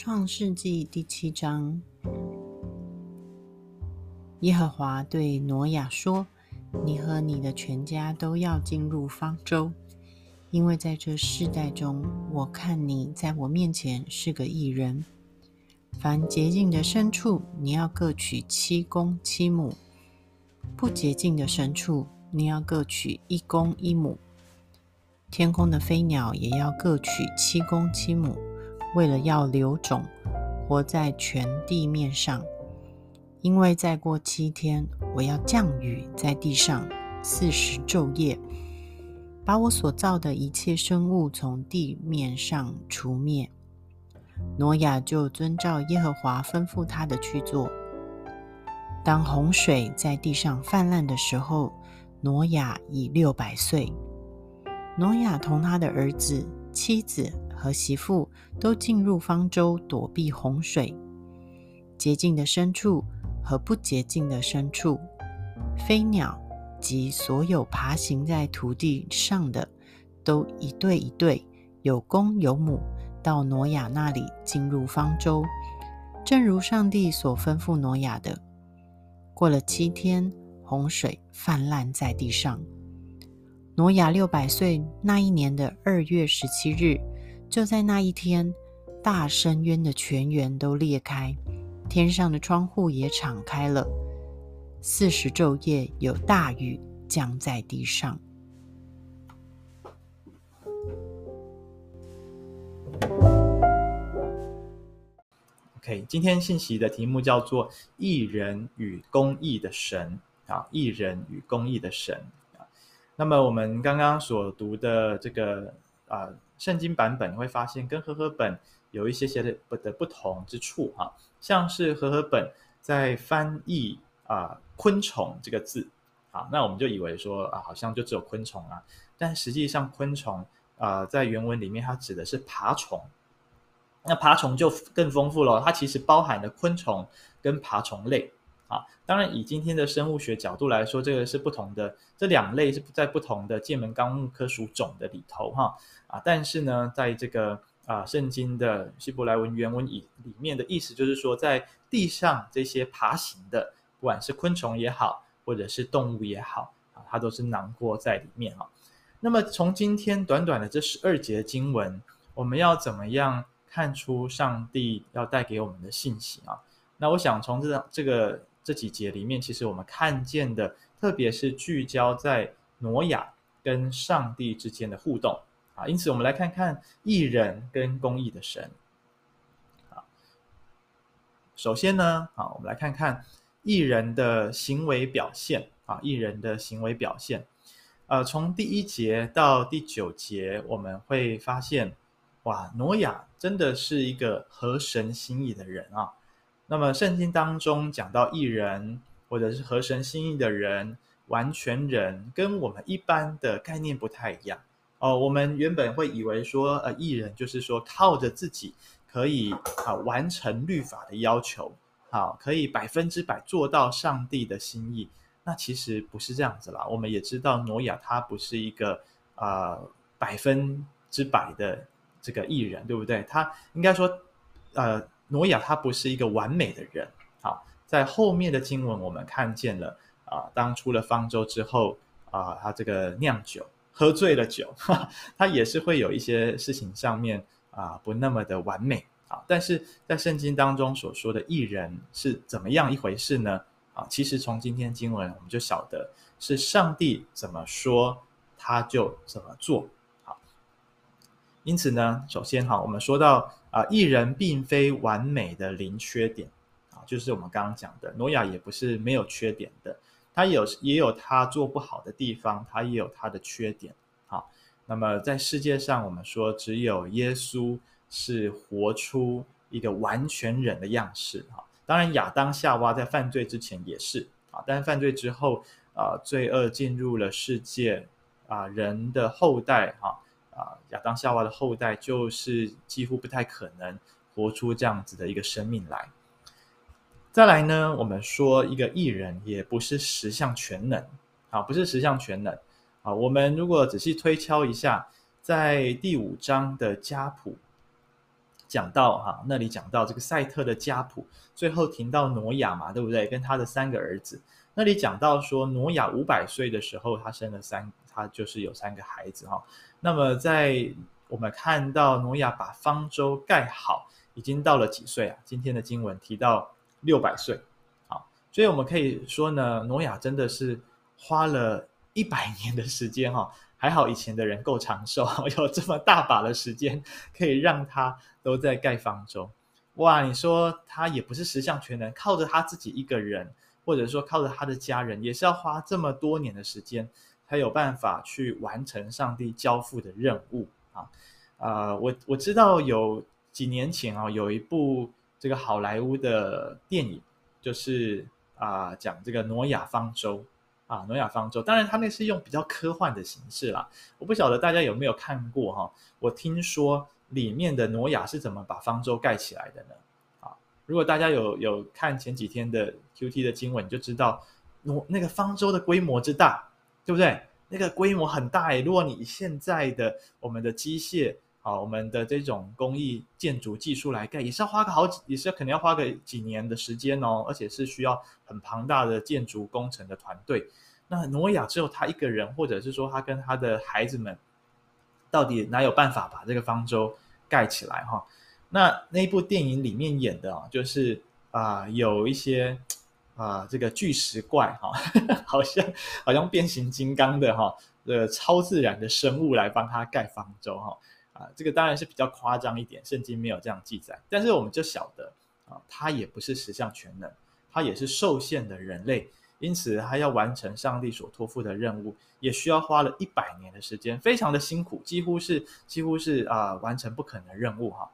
创世纪第七章，耶和华对挪亚说：“你和你的全家都要进入方舟，因为在这世代中，我看你在我面前是个异人。凡洁净的牲畜，你要各取七公七母；不洁净的牲畜，你要各取一公一母。天空的飞鸟也要各取七公七母。”为了要留种，活在全地面上，因为再过七天，我要降雨在地上四十昼夜，把我所造的一切生物从地面上除灭。挪亚就遵照耶和华吩咐他的去做。当洪水在地上泛滥的时候，挪亚已六百岁。挪亚同他的儿子、妻子。和媳妇都进入方舟躲避洪水，洁净的牲畜和不洁净的牲畜，飞鸟及所有爬行在土地上的，都一对一对，有公有母，到挪亚那里进入方舟，正如上帝所吩咐挪亚的。过了七天，洪水泛滥在地上。挪亚六百岁那一年的二月十七日。就在那一天，大深渊的泉源都裂开，天上的窗户也敞开了。四十昼夜有大雨降在地上。OK，今天信息的题目叫做“义人与公益的神”啊，“义人与公益的神”啊。那么我们刚刚所读的这个啊。圣经版本你会发现跟和合本有一些些的不的不同之处哈，像是和合本在翻译啊昆虫这个字啊，那我们就以为说啊好像就只有昆虫啊，但实际上昆虫啊在原文里面它指的是爬虫，那爬虫就更丰富了，它其实包含了昆虫跟爬虫类。啊，当然以今天的生物学角度来说，这个是不同的，这两类是在不同的剑门纲目科属种的里头哈。啊，但是呢，在这个啊圣经的希伯来文原文里里面的意思就是说，在地上这些爬行的，不管是昆虫也好，或者是动物也好，啊，它都是囊括在里面哈。那么从今天短短的这十二节经文，我们要怎么样看出上帝要带给我们的信息啊？那我想从这这个这几节里面，其实我们看见的，特别是聚焦在挪亚跟上帝之间的互动。啊，因此我们来看看艺人跟公义的神。啊，首先呢，啊，我们来看看艺人的行为表现。啊，艺人的行为表现。呃，从第一节到第九节，我们会发现，哇，挪亚真的是一个合神心意的人啊。那么圣经当中讲到义人，或者是合神心意的人、完全人，跟我们一般的概念不太一样。哦，我们原本会以为说，呃，义人就是说靠着自己可以啊完成律法的要求，好，可以百分之百做到上帝的心意。那其实不是这样子啦。我们也知道挪亚他不是一个啊、百分之百的这个义人，对不对？他应该说，呃，挪亚他不是一个完美的人。好，在后面的经文我们看见了啊、当出了方舟之后啊、他这个酿酒。喝醉了酒，哈他也是会有一些事情上面啊不那么的完美啊。但是在圣经当中所说的艺人是怎么样一回事呢？啊，其实从今天经文我们就晓得是上帝怎么说他就怎么做。因此呢，首先哈，我们说到啊，义人并非完美的零缺点啊，就是我们刚刚讲的挪亚也不是没有缺点的。他有也有他做不好的地方，他也有他的缺点。好，那么在世界上，我们说只有耶稣是活出一个完全人的样式。哈，当然亚当夏娃在犯罪之前也是啊，但是犯罪之后啊，罪恶进入了世界啊，人的后代哈啊，啊亚当夏娃的后代就是几乎不太可能活出这样子的一个生命来。再来呢，我们说一个艺人也不是十项全能，啊，不是十项全能，啊，我们如果仔细推敲一下，在第五章的家谱，讲到哈，那里讲到这个赛特的家谱，最后停到挪亚嘛，对不对？跟他的三个儿子，那里讲到说挪亚五百岁的时候，他生了三，他就是有三个孩子哈。那么在我们看到挪亚把方舟盖好，已经到了几岁啊？今天的经文提到六百岁，好，所以我们可以说呢，挪亚真的是花了一百年的时间哈。还好以前的人够长寿，有这么大把的时间可以让他都在盖方舟。哇，你说他也不是十项全能，靠着他自己一个人，或者说靠着他的家人，也是要花这么多年的时间，才有办法去完成上帝交付的任务啊！呃，我我知道有几年前啊，有一部这个好莱坞的电影，就是啊、讲这个挪亚方舟。啊，挪亚方舟，当然他那是用比较科幻的形式啦。我不晓得大家有没有看过哈？我听说里面的挪亚是怎么把方舟盖起来的呢？如果大家有有看前几天的 QT 的经文，你就知道挪那个方舟的规模之大，对不对？那个规模很大诶。如果你现在的我们的机械。啊，我们的这种工艺建筑技术来盖，也是要花个好几，也是要可能要花个几年的时间哦，而且是需要很庞大的建筑工程的团队。那挪亚只有他一个人，或者是说他跟他的孩子们，到底哪有办法把这个方舟盖起来哈？那那部电影里面演的啊，就是啊、有一些啊、这个巨石怪哈，好像好像变形金刚的哈，呃，超自然的生物来帮他盖方舟哈。啊，这个当然是比较夸张一点，圣经没有这样记载。但是我们就晓得啊，他也不是十项全能，他也是受限的人类，因此他要完成上帝所托付的任务，也需要花了一百年的时间，非常的辛苦，几乎是几乎是啊完成不可能任务哈。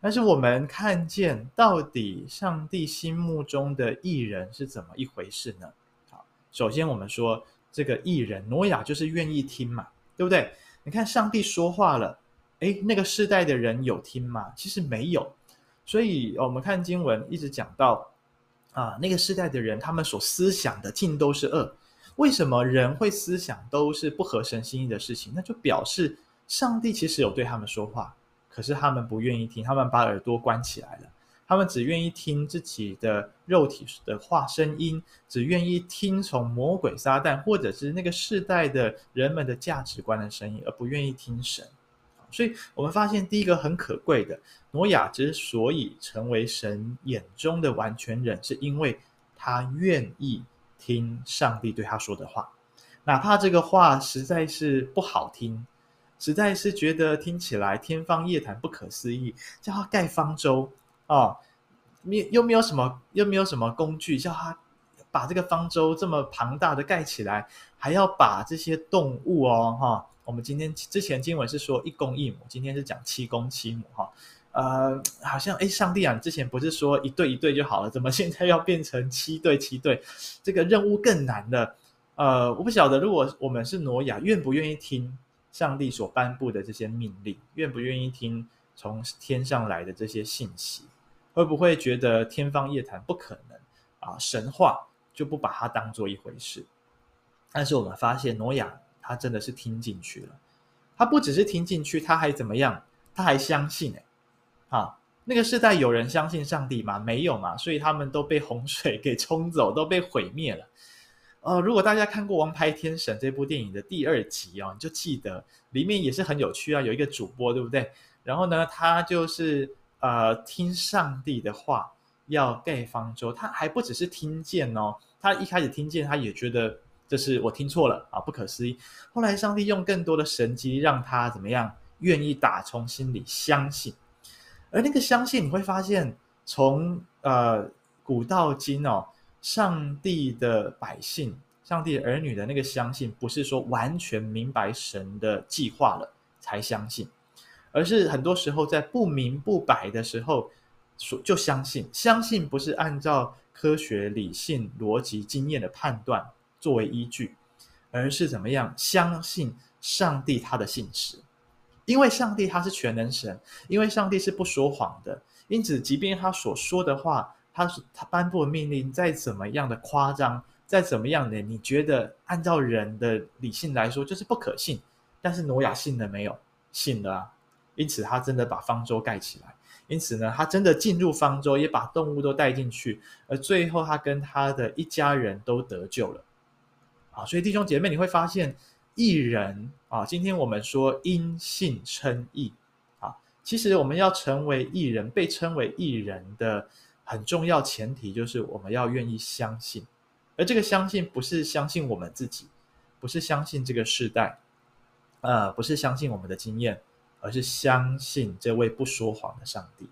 但是我们看见到底上帝心目中的艺人是怎么一回事呢？好，首先我们说这个艺人挪亚就是愿意听嘛，对不对？你看上帝说话了。诶，那个世代的人有听吗？其实没有，所以我们看经文一直讲到啊，那个世代的人他们所思想的尽都是恶。为什么人会思想都是不合神心意的事情？那就表示上帝其实有对他们说话，可是他们不愿意听，他们把耳朵关起来了，他们只愿意听自己的肉体的话声音，只愿意听从魔鬼撒旦或者是那个世代的人们的价值观的声音，而不愿意听神。所以我们发现，第一个很可贵的，挪亚之所以成为神眼中的完全人，是因为他愿意听上帝对他说的话，哪怕这个话实在是不好听，实在是觉得听起来天方夜谭、不可思议，叫他盖方舟啊，没又没有什么，又没有什么工具，叫他把这个方舟这么庞大的盖起来，还要把这些动物哦，哈。我们今天之前经文是说一公一母，今天是讲七公七母哈，呃，好像哎，上帝啊，你之前不是说一对一对就好了，怎么现在要变成七对七对？这个任务更难了。呃，我不晓得，如果我们是挪亚，愿不愿意听上帝所颁布的这些命令，愿不愿意听从天上来的这些信息，会不会觉得天方夜谭，不可能啊？神话就不把它当做一回事。但是我们发现挪亚。他真的是听进去了，他不只是听进去，他还怎么样？他还相信哎，啊，那个时代有人相信上帝吗？没有嘛，所以他们都被洪水给冲走，都被毁灭了。呃，如果大家看过《王牌天神》这部电影的第二集哦，你就记得里面也是很有趣啊，有一个主播对不对？然后呢，他就是呃听上帝的话要盖方舟，他还不只是听见哦，他一开始听见他也觉得。这是我听错了啊，不可思议。后来上帝用更多的神迹，让他怎么样愿意打从心里相信。而那个相信，你会发现从呃古到今哦，上帝的百姓、上帝儿女的那个相信，不是说完全明白神的计划了才相信，而是很多时候在不明不白的时候，说就相信。相信不是按照科学、理性、逻辑、经验的判断。作为依据，而是怎么样相信上帝他的信实，因为上帝他是全能神，因为上帝是不说谎的，因此即便他所说的话，他他颁布的命令再怎么样的夸张，再怎么样的你觉得按照人的理性来说就是不可信，但是挪亚信了没有？信了啊！因此他真的把方舟盖起来，因此呢，他真的进入方舟，也把动物都带进去，而最后他跟他的一家人都得救了。啊，所以弟兄姐妹，你会发现义人啊，今天我们说因信称义啊，其实我们要成为义人，被称为义人的很重要前提就是我们要愿意相信，而这个相信不是相信我们自己，不是相信这个世代，呃，不是相信我们的经验，而是相信这位不说谎的上帝。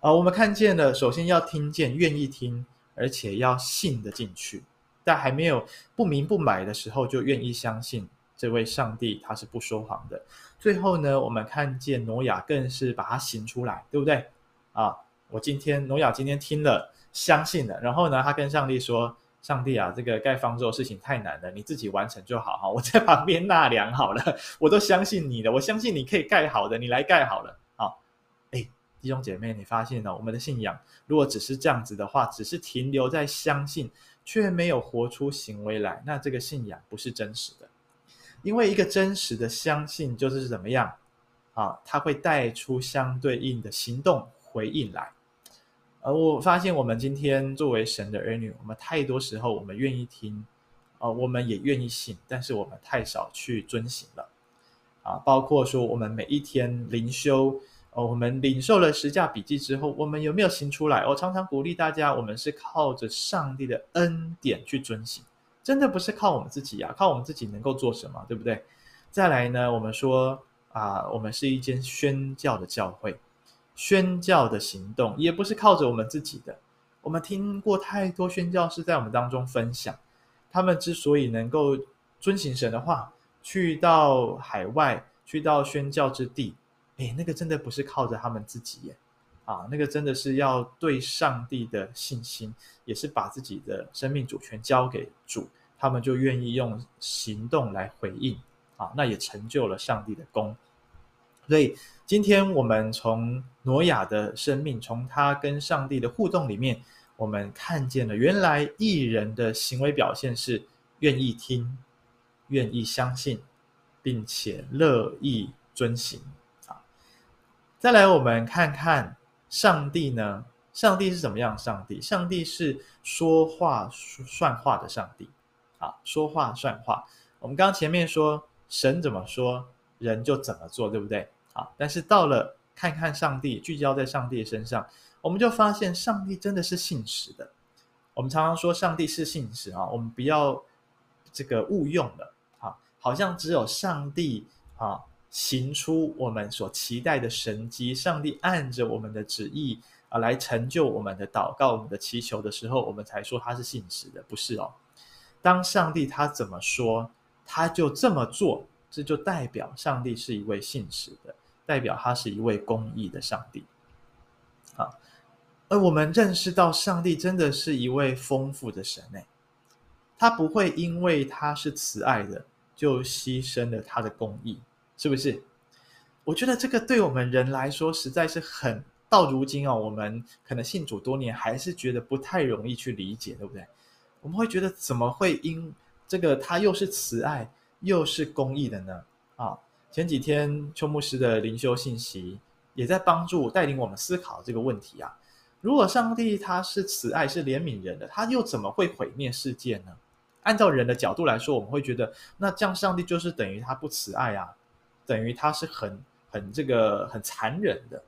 啊，我们看见了，首先要听见，愿意听，而且要信得进去。在还没有不明不白的时候，就愿意相信这位上帝，他是不说谎的。最后呢，我们看见挪亚更是把它行出来，对不对？啊，我今天挪亚今天听了，相信了，然后呢，他跟上帝说：“上帝啊，这个盖方舟的事情太难了，你自己完成就好哈，我在旁边纳凉好了，我都相信你的，我相信你可以盖好的，你来盖好了。”啊，哎，弟兄姐妹，你发现了，我们的信仰如果只是这样子的话，只是停留在相信。却没有活出行为来，那这个信仰不是真实的。因为一个真实的相信就是怎么样啊？它会带出相对应的行动回应来。而我发现，我们今天作为神的儿女，我们太多时候我们愿意听，啊，我们也愿意信，但是我们太少去遵行了。啊，包括说我们每一天灵修。哦，我们领受了十架笔记之后，我们有没有行出来？我常常鼓励大家，我们是靠着上帝的恩典去遵行，真的不是靠我们自己呀、靠我们自己能够做什么，对不对？再来呢，我们说啊，我们是一间宣教的教会，宣教的行动也不是靠着我们自己的。我们听过太多宣教士在我们当中分享，他们之所以能够遵行神的话，去到海外，去到宣教之地。哎，那个真的不是靠着他们自己耶，啊，那个真的是要对上帝的信心，也是把自己的生命主权交给主，他们就愿意用行动来回应，啊，那也成就了上帝的功。所以今天我们从挪亚的生命，从他跟上帝的互动里面，我们看见了原来义人的行为表现是愿意听、愿意相信，并且乐意遵行啊。再来，我们看看上帝呢？上帝是怎么样？上帝，上帝是说话算话的上帝啊，说话算话。我们刚前面说神怎么说，人就怎么做，对不对？啊，但是到了看看上帝，聚焦在上帝的身上，我们就发现上帝真的是信实的。我们常常说上帝是信实啊，我们不要这个误用了啊，好像只有上帝啊。行出我们所期待的神迹，上帝按着我们的旨意啊来成就我们的祷告、我们的祈求的时候，我们才说他是信实的，不是哦。当上帝他怎么说，他就这么做，这就代表上帝是一位信实的，代表他是一位公义的上帝。啊，而我们认识到上帝真的是一位丰富的神诶，他不会因为他是慈爱的，就牺牲了他的公义。是不是？我觉得这个对我们人来说实在是很，到如今哦，我们可能信主多年，还是觉得不太容易去理解，对不对？我们会觉得怎么会因这个他又是慈爱又是公义的呢？啊，前几天邱牧师的灵修信息也在帮助带领我们思考这个问题啊。如果上帝他是慈爱是怜悯人的，他又怎么会毁灭世界呢？按照人的角度来说，我们会觉得那这样上帝就是等于他不慈爱啊。等于他是很很这个很残忍的，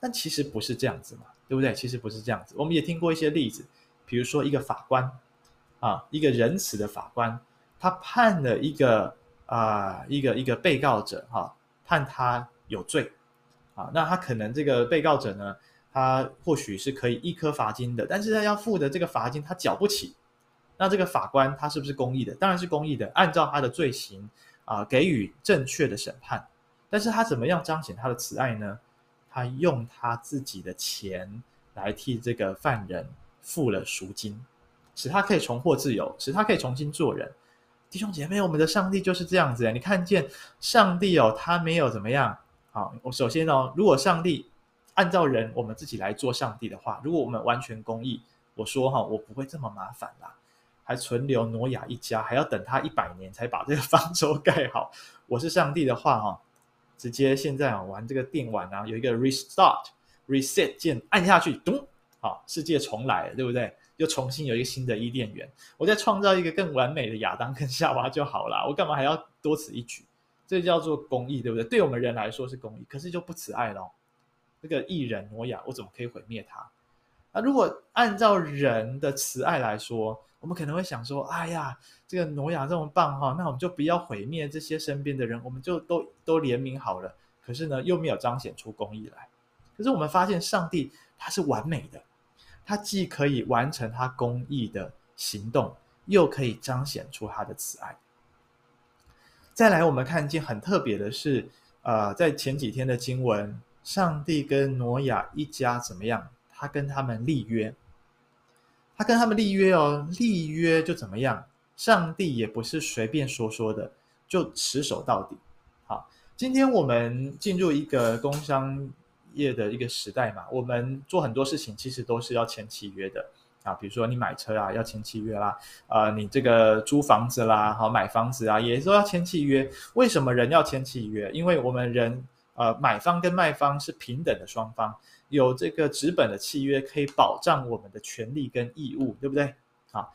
但其实不是这样子嘛，对不对？其实不是这样子。我们也听过一些例子，比如说一个法官啊，一个仁慈的法官，他判了一个啊一个一个被告者哈、判他有罪啊，那他可能这个被告者呢，他或许是可以一颗罚金的，但是他要付的这个罚金他缴不起，那这个法官他是不是公义的？当然是公义的，按照他的罪行。啊，给予正确的审判，但是他怎么样彰显他的慈爱呢？他用他自己的钱来替这个犯人付了赎金，使他可以重获自由，使他可以重新做人。弟兄姐妹，我们的上帝就是这样子。你看见上帝哦，他没有怎么样。好，我首先哦，如果上帝按照人我们自己来做上帝的话，如果我们完全公义，我说哈，我不会这么麻烦啦。还存留挪亚一家，还要等他一百年才把这个 方舟盖好。我是上帝的话，哈，直接现在啊玩这个电玩啊，有一个 restart reset 键按下去，咚，好，世界重来了，对不对？又重新有一个新的伊甸园，我再创造一个更完美的亚当跟夏娃就好了，我干嘛还要多此一举？这叫做公义，对不对？对我们人来说是公义，可是就不慈爱咯。这个艺人挪亚，我怎么可以毁灭他？那如果按照人的慈爱来说，我们可能会想说：哎呀，这个挪亚这么棒哈，那我们就不要毁灭这些身边的人，我们就都都怜悯好了。可是呢，又没有彰显出公义来。可是我们发现，上帝他是完美的，他既可以完成他公益的行动，又可以彰显出他的慈爱。再来，我们看见很特别的是，呃，在前几天的经文，上帝跟挪亚一家怎么样？他跟他们立约，他跟他们立约哦，立约就怎么样？上帝也不是随便说说的，就持守到底。好，今天我们进入一个工商业的一个时代嘛，我们做很多事情其实都是要签契约的啊，比如说你买车啊，要签契约啦，啊，你这个租房子啦，好，买房子啊，也都要签契约。为什么人要签契约？因为我们人呃，买方跟卖方是平等的双方。有这个纸本的契约可以保障我们的权利跟义务，对不对？好，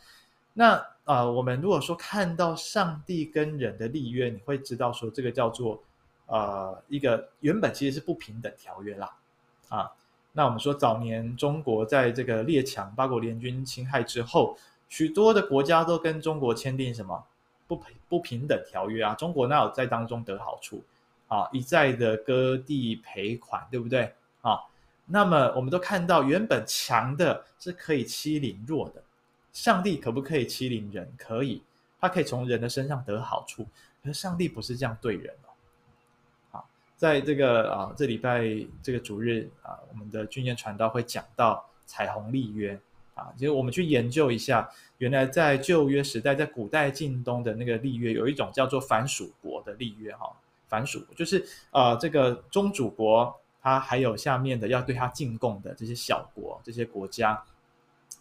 那啊、我们如果说看到上帝跟人的立约，你会知道说这个叫做呃一个原本其实是不平等条约啦，啊，那我们说早年中国在这个列强八国联军侵害之后，许多的国家都跟中国签订什么不平不平等条约啊？中国哪有在当中得好处啊？一再的割地赔款，对不对？啊？那么，我们都看到，原本强的是可以欺凌弱的。上帝可不可以欺凌人？可以，他可以从人的身上得好处。可是上帝不是这样对人哦。在这个啊，这礼拜这个主日啊，我们的钧砚传道会讲到彩虹立约啊。其实我们去研究一下，原来在旧约时代，在古代近东的那个立约，有一种叫做藩属国的立约哈。藩属就是啊，这个宗主国。他还有下面的要对他进贡的这些小国、这些国家，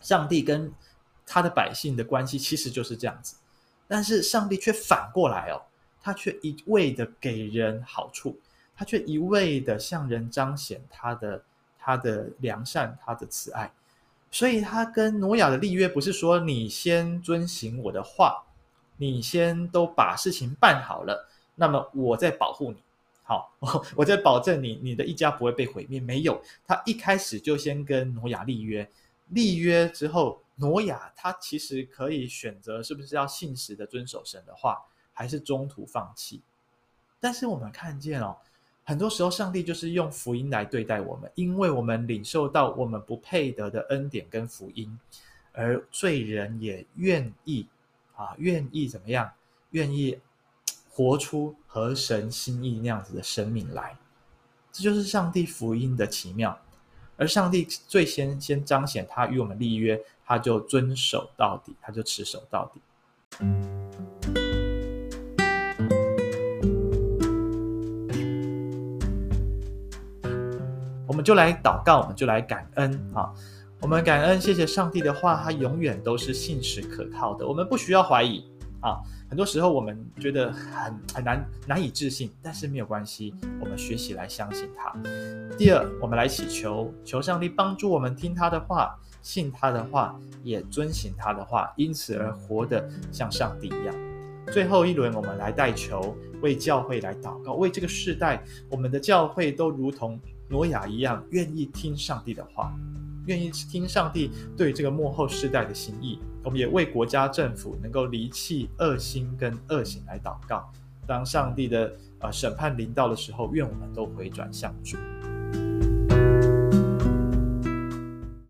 上帝跟他的百姓的关系其实就是这样子，但是上帝却反过来哦，他却一味的给人好处，他却一味的向人彰显他的他的良善、他的慈爱，所以他跟挪亚的立约不是说你先遵行我的话，你先都把事情办好了，那么我再保护你。好，我再保证你，你的一家不会被毁灭。没有，他一开始就先跟挪亚立约，立约之后，挪亚他其实可以选择是不是要信实的遵守神的话，还是中途放弃。但是我们看见哦，很多时候上帝就是用福音来对待我们，因为我们领受到我们不配得的恩典跟福音，而罪人也愿意啊，愿意怎么样，愿意。活出合神心意那样子的生命来，这就是上帝福音的奇妙。而上帝最先先彰显他与我们立约，他就遵守到底，他就持守到底。们就来祷告，我们就来感恩啊！我们感恩，谢谢上帝的话，他永远都是信实可靠的，我们不需要怀疑啊。很多时候我们觉得很很难难以置信，但是没有关系，我们学习来相信他。第二，我们来祈求，求上帝帮助我们听他的话，信他的话，也遵行他的话，因此而活得像上帝一样。最后一轮，我们来代求，为教会来祷告，为这个世代，我们的教会都如同挪亚一样，愿意听上帝的话。愿意听上帝对这个幕后世代的心意，我们也为国家政府能够离弃恶心跟恶行来祷告。当上帝的呃审判临到的时候，愿我们都回转向主。